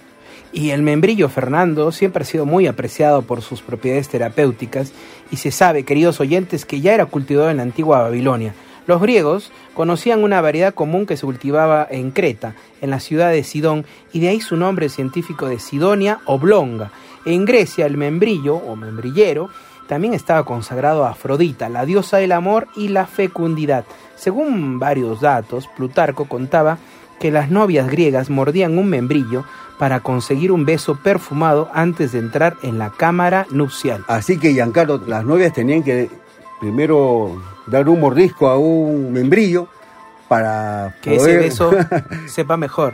Speaker 2: Y el membrillo Fernando siempre ha sido muy apreciado por sus propiedades terapéuticas y se sabe, queridos oyentes, que ya era cultivado en la antigua Babilonia. Los griegos conocían una variedad común que se cultivaba en Creta, en la ciudad de Sidón, y de ahí su nombre científico de Sidonia oblonga. En Grecia el membrillo o membrillero también estaba consagrado a Afrodita, la diosa del amor y la fecundidad. Según varios datos, Plutarco contaba que las novias griegas mordían un membrillo para conseguir un beso perfumado antes de entrar en la cámara nupcial.
Speaker 1: Así que, Giancarlo, las novias tenían que primero dar un mordisco a un membrillo para
Speaker 2: Que ese
Speaker 1: poder...
Speaker 2: beso sepa mejor.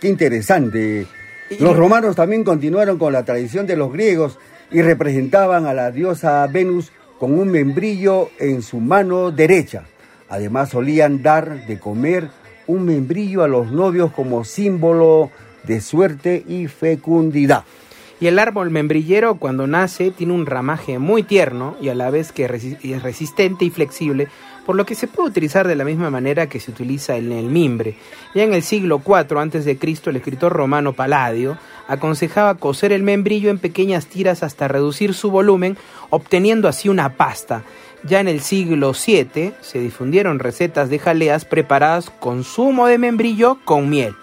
Speaker 1: Qué interesante.
Speaker 2: Y-
Speaker 1: Los romanos también continuaron con la tradición de los griegos y representaban a la diosa Venus con un membrillo en su mano derecha. Además solían dar de comer un membrillo a los novios como símbolo de suerte y fecundidad.
Speaker 2: Y el árbol membrillero cuando nace tiene un ramaje muy tierno y a la vez que es resistente y flexible, por lo que se puede utilizar de la misma manera que se utiliza en el mimbre. Ya en el siglo IV a.C., el escritor romano Paladio aconsejaba cocer el membrillo en pequeñas tiras hasta reducir su volumen, obteniendo así una pasta. Ya en el siglo VII se difundieron recetas de jaleas preparadas con zumo de membrillo con miel.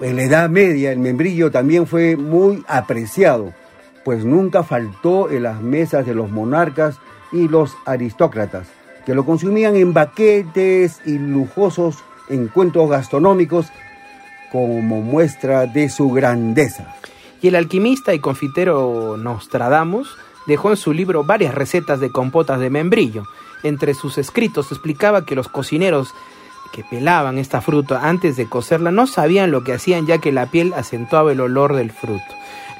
Speaker 1: En la Edad Media el membrillo también fue muy apreciado, pues nunca faltó en las mesas de los monarcas y los aristócratas, que lo consumían en baquetes y lujosos encuentros gastronómicos como muestra de su grandeza.
Speaker 2: Y el alquimista y confitero Nostradamus dejó en su libro varias recetas de compotas de membrillo. Entre sus escritos explicaba que los cocineros que pelaban esta fruta antes de cocerla no sabían lo que hacían ya que la piel acentuaba el olor del fruto.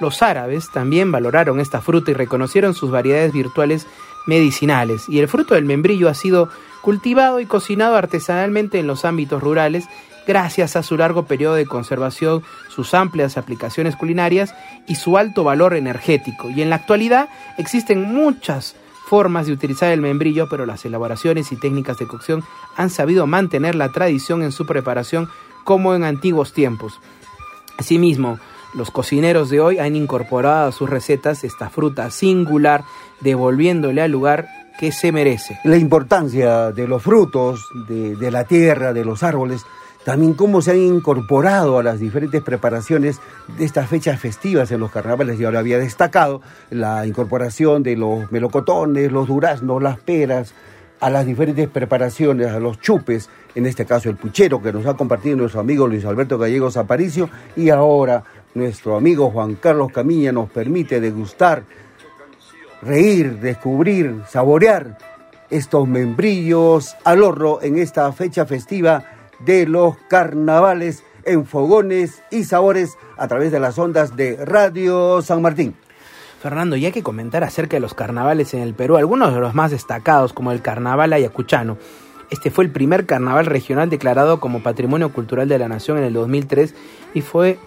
Speaker 2: Los árabes también valoraron esta fruta y reconocieron sus variedades virtuales medicinales y el fruto del membrillo ha sido cultivado y cocinado artesanalmente en los ámbitos rurales gracias a su largo periodo de conservación, sus amplias aplicaciones culinarias y su alto valor energético. Y en la actualidad existen muchas formas de utilizar el membrillo, pero las elaboraciones y técnicas de cocción han sabido mantener la tradición en su preparación como en antiguos tiempos. Asimismo, los cocineros de hoy han incorporado a sus recetas esta fruta singular, devolviéndole al lugar que se merece.
Speaker 1: La importancia de los frutos, de, de la tierra, de los árboles, también cómo se han incorporado a las diferentes preparaciones de estas fechas festivas en los carnavales. Y ahora había destacado la incorporación de los melocotones, los duraznos, las peras, a las diferentes preparaciones, a los chupes, en este caso el puchero que nos ha compartido nuestro amigo Luis Alberto Gallegos Aparicio y ahora nuestro amigo Juan Carlos Camilla nos permite degustar, reír, descubrir, saborear estos membrillos al horro en esta fecha festiva de los carnavales en fogones y sabores a través de las ondas de Radio San Martín.
Speaker 2: Fernando, y hay que comentar acerca de los carnavales en el Perú, algunos de los más destacados, como el Carnaval Ayacuchano. Este fue el primer carnaval regional declarado como Patrimonio Cultural de la Nación en el 2003 y fue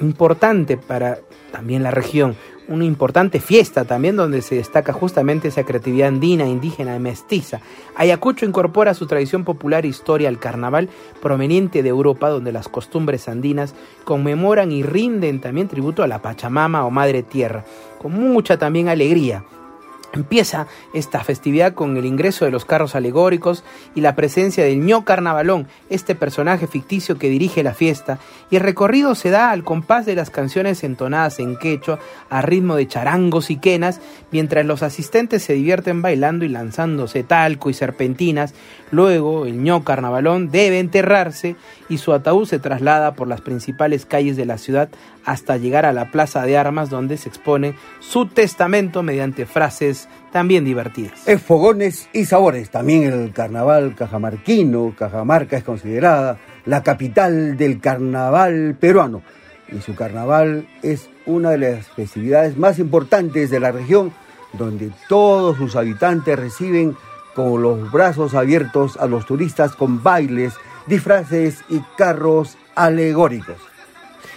Speaker 2: importante para también la región, una importante fiesta también donde se destaca justamente esa creatividad andina, indígena y mestiza. Ayacucho incorpora su tradición popular e historia al carnaval proveniente de Europa, donde las costumbres andinas conmemoran y rinden también tributo a la Pachamama o Madre Tierra, con mucha también alegría. Empieza esta festividad con el ingreso de los carros alegóricos y la presencia del ño carnavalón, este personaje ficticio que dirige la fiesta, y el recorrido se da al compás de las canciones entonadas en quechua a ritmo de charangos y quenas, mientras los asistentes se divierten bailando y lanzándose talco y serpentinas. Luego el ño carnavalón debe enterrarse y su ataúd se traslada por las principales calles de la ciudad hasta llegar a la plaza de armas donde se expone su testamento mediante frases también divertidas.
Speaker 1: Es fogones y sabores, también el carnaval cajamarquino, Cajamarca es considerada la capital del carnaval peruano y su carnaval es una de las festividades más importantes de la región donde todos sus habitantes reciben con los brazos abiertos a los turistas con bailes, disfraces y carros alegóricos.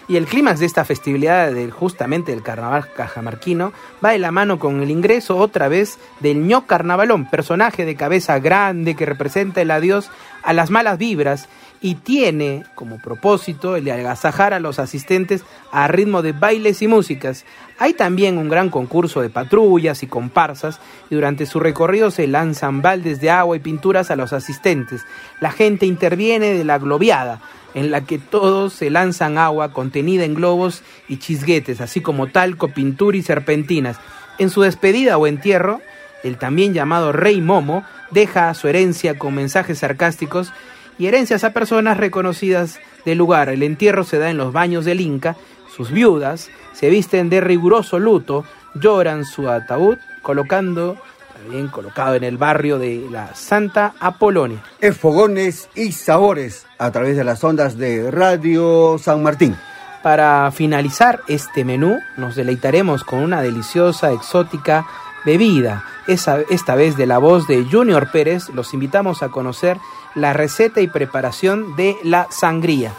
Speaker 2: Y el clímax de esta festividad del, justamente del carnaval cajamarquino va de la mano con el ingreso otra vez del ño carnavalón, personaje de cabeza grande que representa el adiós a las malas vibras y tiene como propósito el de agasajar a los asistentes a ritmo de bailes y músicas. Hay también un gran concurso de patrullas y comparsas y durante su recorrido se lanzan baldes de agua y pinturas a los asistentes. La gente interviene de la globiada, en la que todos se lanzan agua contenida en globos y chisguetes, así como talco, pintura y serpentinas. En su despedida o entierro, el también llamado Rey Momo deja su herencia con mensajes sarcásticos y herencias a personas reconocidas del lugar. El entierro se da en los baños del Inca, sus viudas se visten de riguroso luto, lloran su ataúd colocando bien colocado en el barrio de la Santa Apolonia.
Speaker 1: Es fogones y sabores a través de las ondas de Radio San Martín.
Speaker 2: Para finalizar este menú, nos deleitaremos con una deliciosa, exótica bebida. Esa, esta vez de la voz de Junior Pérez, los invitamos a conocer la receta y preparación de la sangría.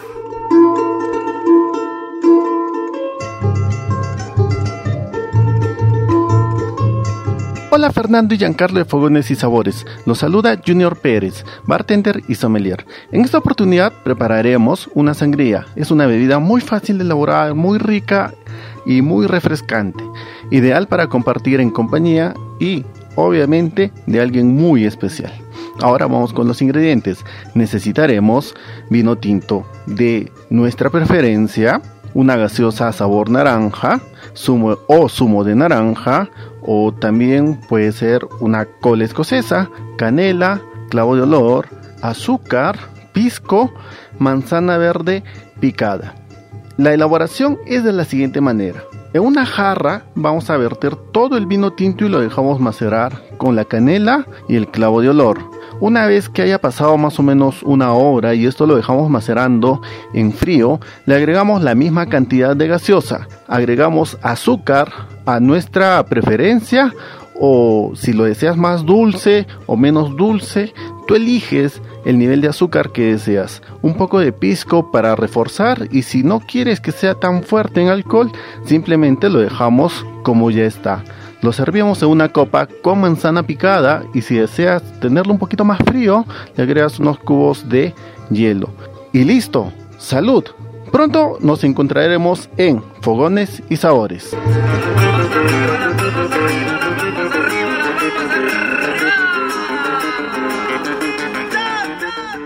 Speaker 5: Hola Fernando y Giancarlo de Fogones y Sabores. Los saluda Junior Pérez, bartender y sommelier. En esta oportunidad prepararemos una sangría. Es una bebida muy fácil de elaborar, muy rica y muy refrescante. Ideal para compartir en compañía y obviamente de alguien muy especial. Ahora vamos con los ingredientes. Necesitaremos vino tinto de nuestra preferencia, una gaseosa sabor naranja, o zumo de naranja, o también puede ser una cola escocesa, canela, clavo de olor, azúcar, pisco, manzana verde picada. La elaboración es de la siguiente manera. En una jarra vamos a verter todo el vino tinto y lo dejamos macerar con la canela y el clavo de olor. Una vez que haya pasado más o menos una hora y esto lo dejamos macerando en frío, le agregamos la misma cantidad de gaseosa. Agregamos azúcar a nuestra preferencia o si lo deseas más dulce o menos dulce, tú eliges el nivel de azúcar que deseas. Un poco de pisco para reforzar y si no quieres que sea tan fuerte en alcohol, simplemente lo dejamos como ya está. Lo servimos en una copa con manzana picada y si deseas tenerlo un poquito más frío, le agregas unos cubos de hielo. Y listo, salud. Pronto nos encontraremos en Fogones y Sabores.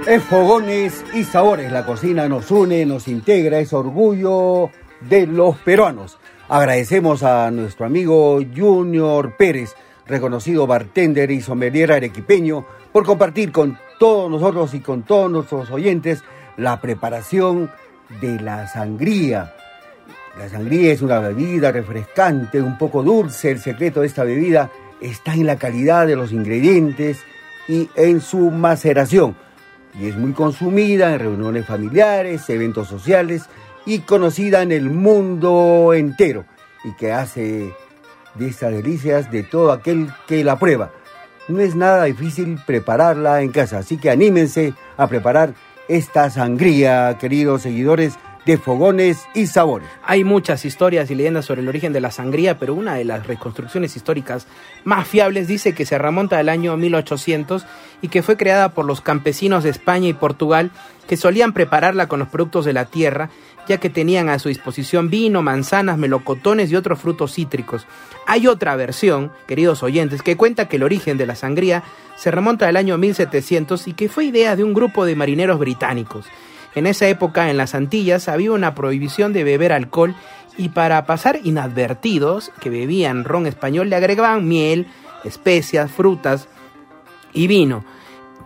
Speaker 1: Es fogones y sabores. La cocina nos une, nos integra, es orgullo de los peruanos. Agradecemos a nuestro amigo Junior Pérez, reconocido bartender y sommelier arequipeño, por compartir con todos nosotros y con todos nuestros oyentes la preparación de la sangría. La sangría es una bebida refrescante, un poco dulce. El secreto de esta bebida está en la calidad de los ingredientes y en su maceración y es muy consumida en reuniones familiares, eventos sociales y conocida en el mundo entero y que hace de estas delicias de todo aquel que la prueba. No es nada difícil prepararla en casa, así que anímense a preparar esta sangría, queridos seguidores de fogones y sabores.
Speaker 2: Hay muchas historias y leyendas sobre el origen de la sangría, pero una de las reconstrucciones históricas más fiables dice que se remonta al año 1800 y que fue creada por los campesinos de España y Portugal que solían prepararla con los productos de la tierra, ya que tenían a su disposición vino, manzanas, melocotones y otros frutos cítricos. Hay otra versión, queridos oyentes, que cuenta que el origen de la sangría se remonta al año 1700 y que fue idea de un grupo de marineros británicos. En esa época en las Antillas había una prohibición de beber alcohol y para pasar inadvertidos que bebían ron español le agregaban miel, especias, frutas y vino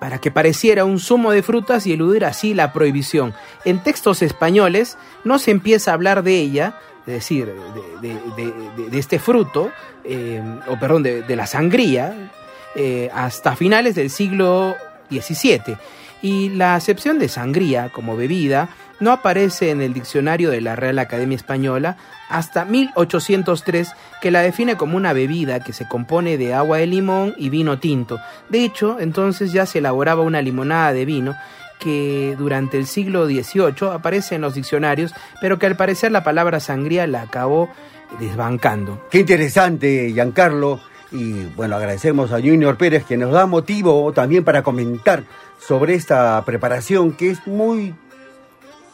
Speaker 2: para que pareciera un zumo de frutas y eludir así la prohibición. En textos españoles no se empieza a hablar de ella, es decir, de, este fruto, eh, o perdón, de, la sangría, eh, hasta finales del siglo XVII y la acepción de sangría como bebida no aparece en el diccionario de la Real Academia Española hasta 1803, que la define como una bebida que se compone de agua de limón y vino tinto. De hecho, entonces ya se elaboraba una limonada de vino que durante el siglo XVIII aparece en los diccionarios, pero que al parecer la palabra sangría la acabó desbancando.
Speaker 1: Qué interesante, Giancarlo. Y bueno, agradecemos a Junior Pérez que nos da motivo también para comentar sobre esta preparación que es muy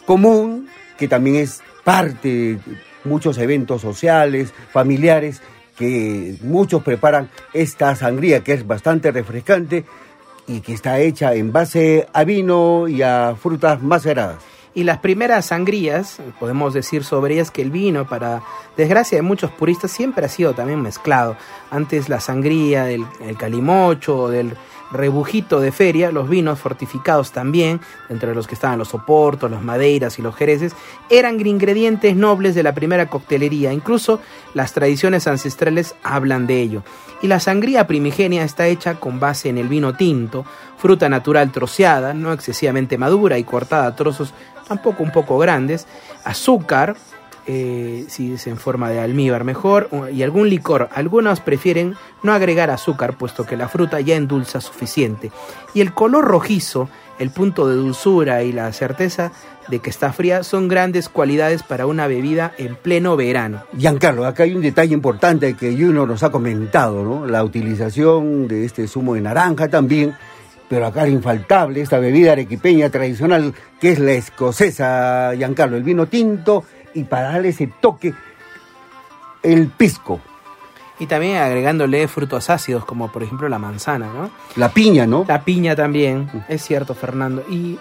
Speaker 1: común, que también es parte de muchos eventos sociales, familiares, que muchos preparan esta sangría que es bastante refrescante y que está hecha en base a vino y a frutas maceradas.
Speaker 2: Y las primeras sangrías, podemos decir sobre ellas que el vino, para desgracia de muchos puristas, siempre ha sido también mezclado. Antes la sangría del el calimocho del rebujito de feria, los vinos fortificados también, entre los que estaban los soportos, los madeiras y los jereces, eran ingredientes nobles de la primera coctelería, incluso las tradiciones ancestrales hablan de ello. Y la sangría primigenia está hecha con base en el vino tinto, fruta natural troceada, no excesivamente madura y cortada a trozos tampoco un poco grandes, azúcar, eh, si es en forma de almíbar mejor, y algún licor. Algunos prefieren no agregar azúcar, puesto que la fruta ya endulza suficiente. Y el color rojizo, el punto de dulzura y la certeza de que está fría son grandes cualidades para una bebida en pleno verano.
Speaker 1: Giancarlo, acá hay un detalle importante que Juno nos ha comentado, ¿no? La utilización de este zumo de naranja también pero acá es infaltable esta bebida arequipeña tradicional que es la escocesa, Giancarlo, el vino tinto y para darle ese toque, el pisco.
Speaker 2: Y también agregándole frutos ácidos, como por ejemplo la manzana, ¿no?
Speaker 1: La piña, ¿no?
Speaker 2: La piña también, es cierto, Fernando. Y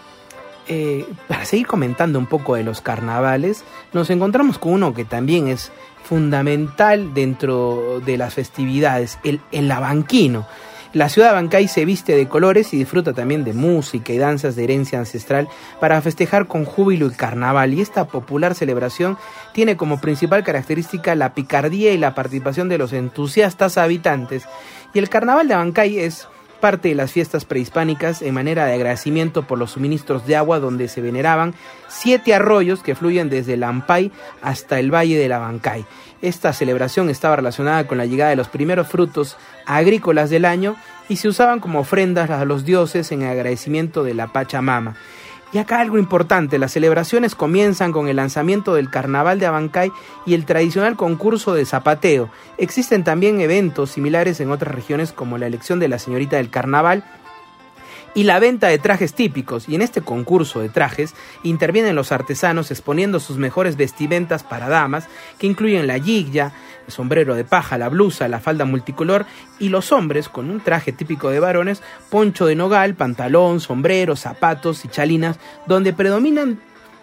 Speaker 2: eh, para seguir comentando un poco de los carnavales, nos encontramos con uno que también es fundamental dentro de las festividades, el, el abanquino. La ciudad de Bancay se viste de colores y disfruta también de música y danzas de herencia ancestral para festejar con júbilo el carnaval. Y esta popular celebración tiene como principal característica la picardía y la participación de los entusiastas habitantes. Y el carnaval de Bancay es parte de las fiestas prehispánicas en manera de agradecimiento por los suministros de agua donde se veneraban siete arroyos que fluyen desde el Ampay hasta el Valle de la Bancay. Esta celebración estaba relacionada con la llegada de los primeros frutos agrícolas del año y se usaban como ofrendas a los dioses en agradecimiento de la Pachamama. Y acá algo importante, las celebraciones comienzan con el lanzamiento del Carnaval de Abancay y el tradicional concurso de zapateo. Existen también eventos similares en otras regiones como la elección de la señorita del Carnaval y la venta de trajes típicos. Y en este concurso de trajes intervienen los artesanos exponiendo sus mejores vestimentas para damas, que incluyen la yigya, el sombrero de paja, la blusa, la falda multicolor, y los hombres con un traje típico de varones, poncho de nogal, pantalón, sombrero, zapatos y chalinas, donde predominan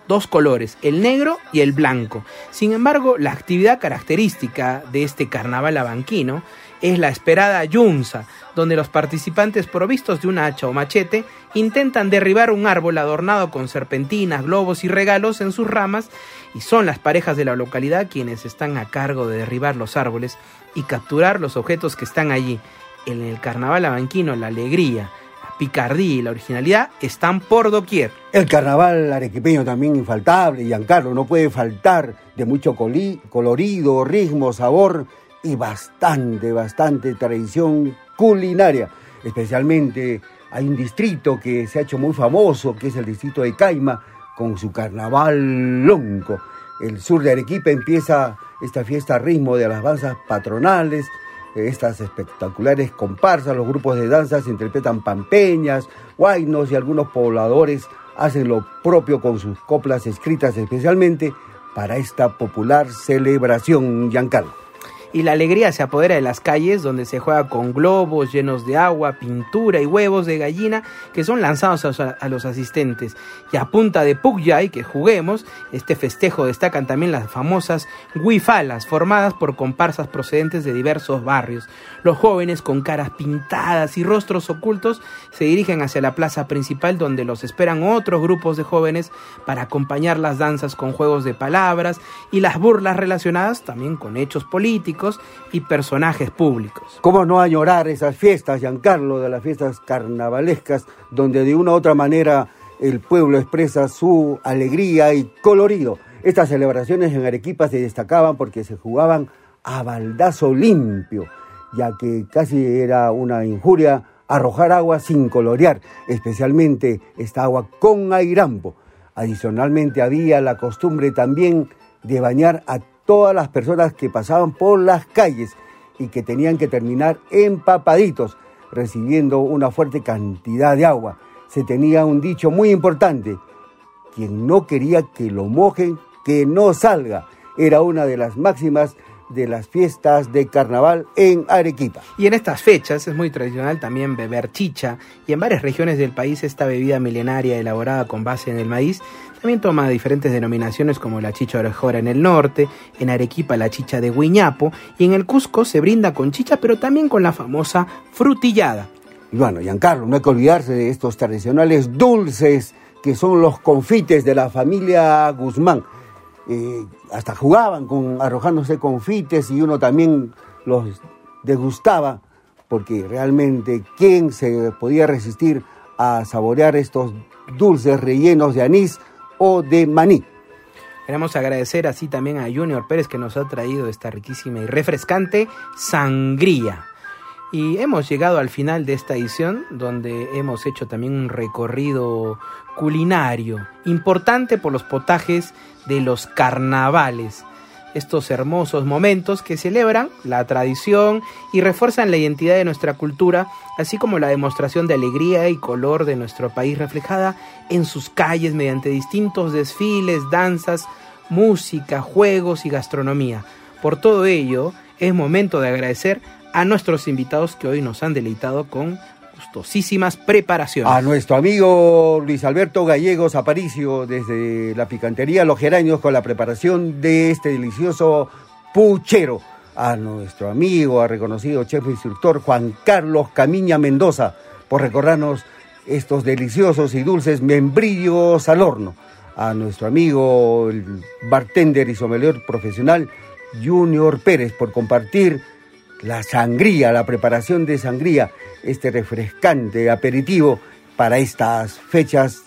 Speaker 2: dos colores, el negro y el blanco. Sin embargo, la actividad característica de este carnaval abanquino es la esperada yunza, donde los participantes provistos de un hacha o machete intentan derribar un árbol adornado con serpentinas, globos y regalos en sus ramas, y son las parejas de la localidad quienes están a cargo de derribar los árboles y capturar los objetos que están allí. En el carnaval abanquino la alegría, la picardía y la originalidad están por doquier.
Speaker 1: El carnaval arequipeño también infaltable, Giancarlo, no puede faltar de mucho colorido, ritmo, sabor y bastante, bastante tradición culinaria. Especialmente hay un distrito que se ha hecho muy famoso, que es el distrito de Caima, con su carnaval lonco. El sur de Arequipa empieza esta fiesta a ritmo de las danzas patronales, estas espectaculares comparsas, los grupos de danzas interpretan pampeñas, guainos y algunos pobladores hacen lo propio con sus coplas escritas especialmente para esta popular celebración, Giancarlo
Speaker 2: y la alegría se apodera de las calles donde se juega con globos llenos de agua, pintura y huevos de gallina que son lanzados a, los asistentes. Y a punta de y que juguemos, este festejo destacan también las famosas huifalas formadas por comparsas procedentes de diversos barrios. Los jóvenes con caras pintadas y rostros ocultos se dirigen hacia la plaza principal donde los esperan otros grupos de jóvenes para acompañar las danzas con juegos de palabras y las burlas relacionadas también con hechos políticos y personajes públicos.
Speaker 1: ¿Cómo no añorar esas fiestas, Giancarlo, de las fiestas carnavalescas, donde de una u otra manera el pueblo expresa su alegría y colorido? Estas celebraciones en Arequipa se destacaban porque se jugaban a baldazo limpio, ya que casi era una injuria arrojar agua sin colorear, especialmente esta agua con airampo. Adicionalmente había la costumbre también de bañar a todas las personas que pasaban por las calles y que tenían que terminar empapaditos, recibiendo una fuerte cantidad de agua. Se tenía un dicho muy importante, quien no quería que lo mojen, que no salga. Era una de las máximas de las fiestas de carnaval en Arequipa.
Speaker 2: Y en estas fechas es muy tradicional también beber chicha y en varias regiones del país esta bebida milenaria elaborada con base en el maíz también toma diferentes denominaciones como la chicha orejora en el norte, en Arequipa la chicha de Huiñapo y en el Cusco se brinda con chicha pero también con la famosa frutillada.
Speaker 1: Y bueno, Giancarlo, no hay que olvidarse de estos tradicionales dulces que son los confites de la familia Guzmán eh, hasta jugaban con arrojándose confites y uno también los degustaba porque realmente quién se podía resistir a saborear estos dulces rellenos de anís o de maní.
Speaker 2: Queremos agradecer así también a Junior Pérez que nos ha traído esta riquísima y refrescante sangría. Y hemos llegado al final de esta edición donde hemos hecho también un recorrido culinario importante por los potajes de los carnavales. Estos hermosos momentos que celebran la tradición y refuerzan la identidad de nuestra cultura, así como la demostración de alegría y color de nuestro país reflejada en sus calles mediante distintos desfiles, danzas, música, juegos y gastronomía. Por todo ello, es momento de agradecer a nuestros invitados que hoy nos han deleitado con gustosísimas preparaciones.
Speaker 1: A nuestro amigo Luis Alberto Gallegos Aparicio desde la picantería Los Geranios con la preparación de este delicioso puchero. A nuestro amigo, a reconocido chef instructor Juan Carlos Camiña Mendoza por recordarnos estos deliciosos y dulces membrillos al horno. A nuestro amigo, el bartender y sommelier profesional Junior Pérez por compartir la sangría, la preparación de sangría, este refrescante aperitivo para estas fechas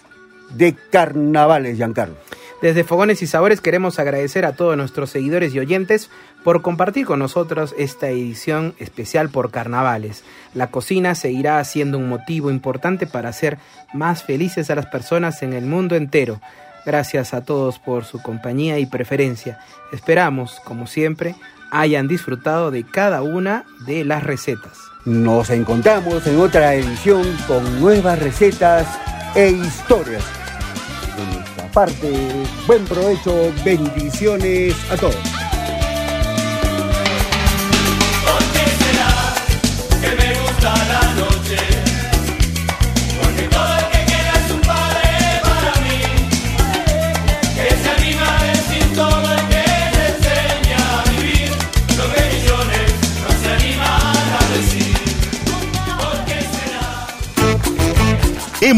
Speaker 1: de carnavales, Giancarlo.
Speaker 2: Desde Fogones y Sabores queremos agradecer a todos nuestros seguidores y oyentes por compartir con nosotros esta edición especial por carnavales. La cocina seguirá siendo un motivo importante para hacer más felices a las personas en el mundo entero. Gracias a todos por su compañía y preferencia. Esperamos, como siempre, hayan disfrutado de cada una de las recetas.
Speaker 1: Nos encontramos en otra edición con nuevas recetas e historias. De nuestra parte, buen provecho, bendiciones a todos.